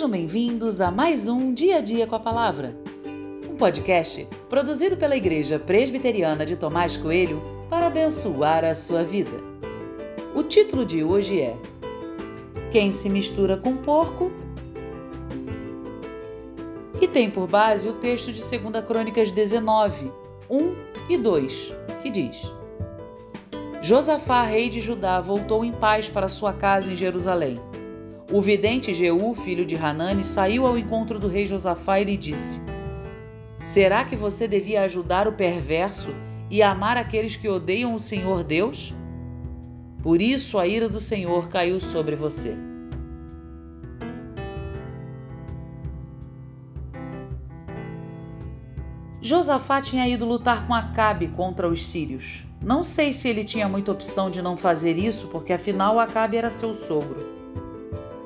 Sejam bem-vindos a mais um Dia a Dia com a Palavra, um podcast produzido pela Igreja Presbiteriana de Tomás Coelho para abençoar a sua vida. O título de hoje é Quem se mistura com porco? E tem por base o texto de 2 Crônicas 19, 1 e 2, que diz: Josafá, rei de Judá, voltou em paz para sua casa em Jerusalém. O vidente Jeú, filho de Hanani, saiu ao encontro do rei Josafá e lhe disse: Será que você devia ajudar o perverso e amar aqueles que odeiam o Senhor Deus? Por isso a ira do Senhor caiu sobre você. Josafá tinha ido lutar com Acabe contra os sírios. Não sei se ele tinha muita opção de não fazer isso, porque afinal Acabe era seu sogro.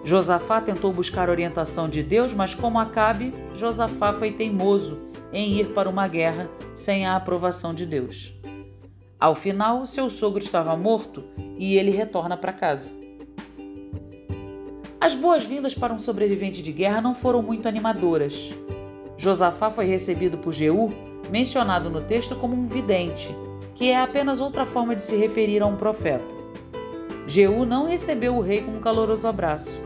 Josafá tentou buscar orientação de Deus, mas como Acabe, Josafá foi teimoso em ir para uma guerra sem a aprovação de Deus. Ao final, seu sogro estava morto e ele retorna para casa. As boas-vindas para um sobrevivente de guerra não foram muito animadoras. Josafá foi recebido por Jeú, mencionado no texto como um vidente, que é apenas outra forma de se referir a um profeta. Jeú não recebeu o rei com um caloroso abraço.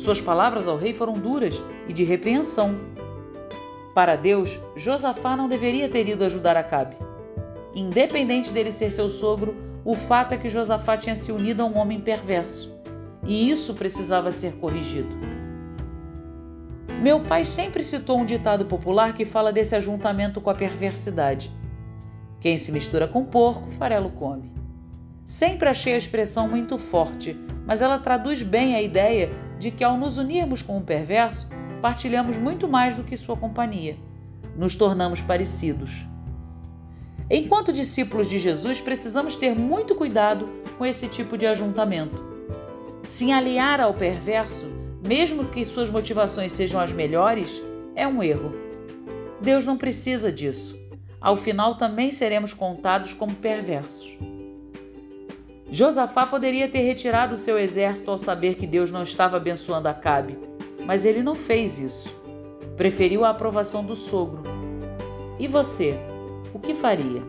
Suas palavras ao rei foram duras e de repreensão. Para Deus, Josafá não deveria ter ido ajudar Acabe. Independente dele ser seu sogro, o fato é que Josafá tinha se unido a um homem perverso, e isso precisava ser corrigido. Meu pai sempre citou um ditado popular que fala desse ajuntamento com a perversidade. Quem se mistura com porco, farelo come. Sempre achei a expressão muito forte, mas ela traduz bem a ideia de que ao nos unirmos com o perverso, partilhamos muito mais do que sua companhia. Nos tornamos parecidos. Enquanto discípulos de Jesus, precisamos ter muito cuidado com esse tipo de ajuntamento. Se aliar ao perverso, mesmo que suas motivações sejam as melhores, é um erro. Deus não precisa disso. Ao final também seremos contados como perversos. Josafá poderia ter retirado seu exército ao saber que Deus não estava abençoando Acabe, mas ele não fez isso. Preferiu a aprovação do sogro. E você, o que faria?